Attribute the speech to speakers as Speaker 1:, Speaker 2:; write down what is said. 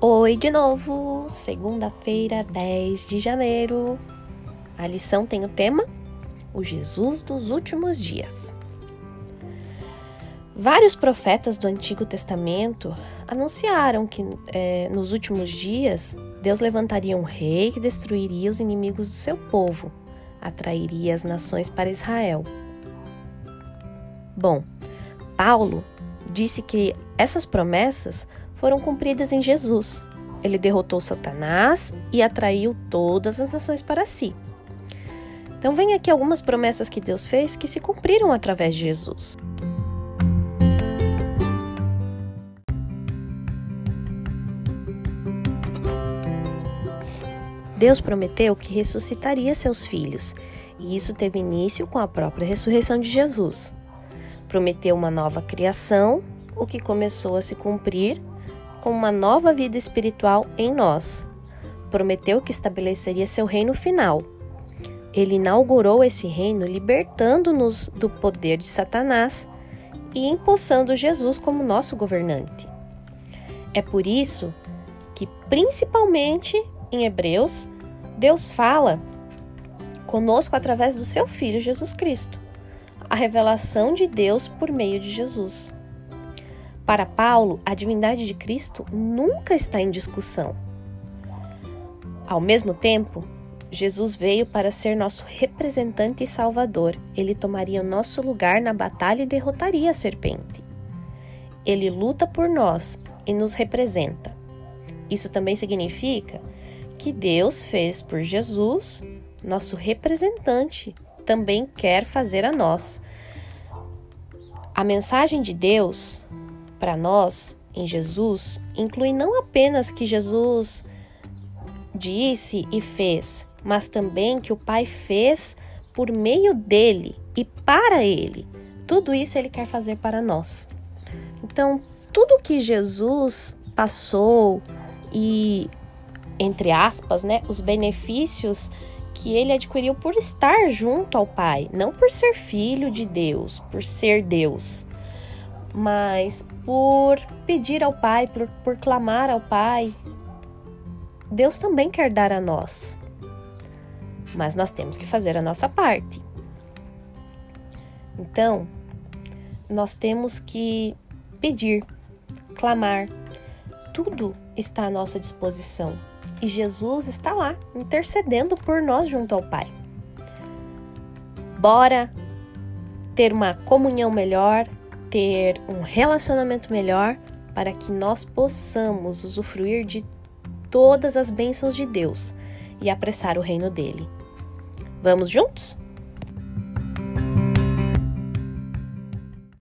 Speaker 1: Oi de novo! Segunda-feira, 10 de janeiro. A lição tem o tema O Jesus dos Últimos Dias. Vários profetas do Antigo Testamento anunciaram que é, nos últimos dias Deus levantaria um rei que destruiria os inimigos do seu povo, atrairia as nações para Israel. Bom, Paulo disse que essas promessas foram cumpridas em Jesus. Ele derrotou Satanás e atraiu todas as nações para si. Então, vem aqui algumas promessas que Deus fez que se cumpriram através de Jesus. Deus prometeu que ressuscitaria seus filhos, e isso teve início com a própria ressurreição de Jesus. Prometeu uma nova criação, o que começou a se cumprir com uma nova vida espiritual em nós. Prometeu que estabeleceria seu reino final. Ele inaugurou esse reino libertando-nos do poder de Satanás e empossando Jesus como nosso governante. É por isso que, principalmente em Hebreus, Deus fala conosco através do seu Filho Jesus Cristo, a revelação de Deus por meio de Jesus. Para Paulo, a divindade de Cristo nunca está em discussão. Ao mesmo tempo, Jesus veio para ser nosso representante e salvador. Ele tomaria o nosso lugar na batalha e derrotaria a serpente. Ele luta por nós e nos representa. Isso também significa que Deus fez por Jesus, nosso representante, também quer fazer a nós. A mensagem de Deus para nós em Jesus inclui não apenas que Jesus disse e fez, mas também que o Pai fez por meio dele e para ele. Tudo isso ele quer fazer para nós. Então, tudo que Jesus passou e entre aspas, né, os benefícios que ele adquiriu por estar junto ao Pai, não por ser filho de Deus, por ser Deus mas por pedir ao Pai, por, por clamar ao Pai, Deus também quer dar a nós. Mas nós temos que fazer a nossa parte. Então, nós temos que pedir, clamar. Tudo está à nossa disposição. E Jesus está lá, intercedendo por nós junto ao Pai. Bora ter uma comunhão melhor, ter um relacionamento melhor para que nós possamos usufruir de todas as bênçãos de Deus e apressar o reino dele. Vamos juntos?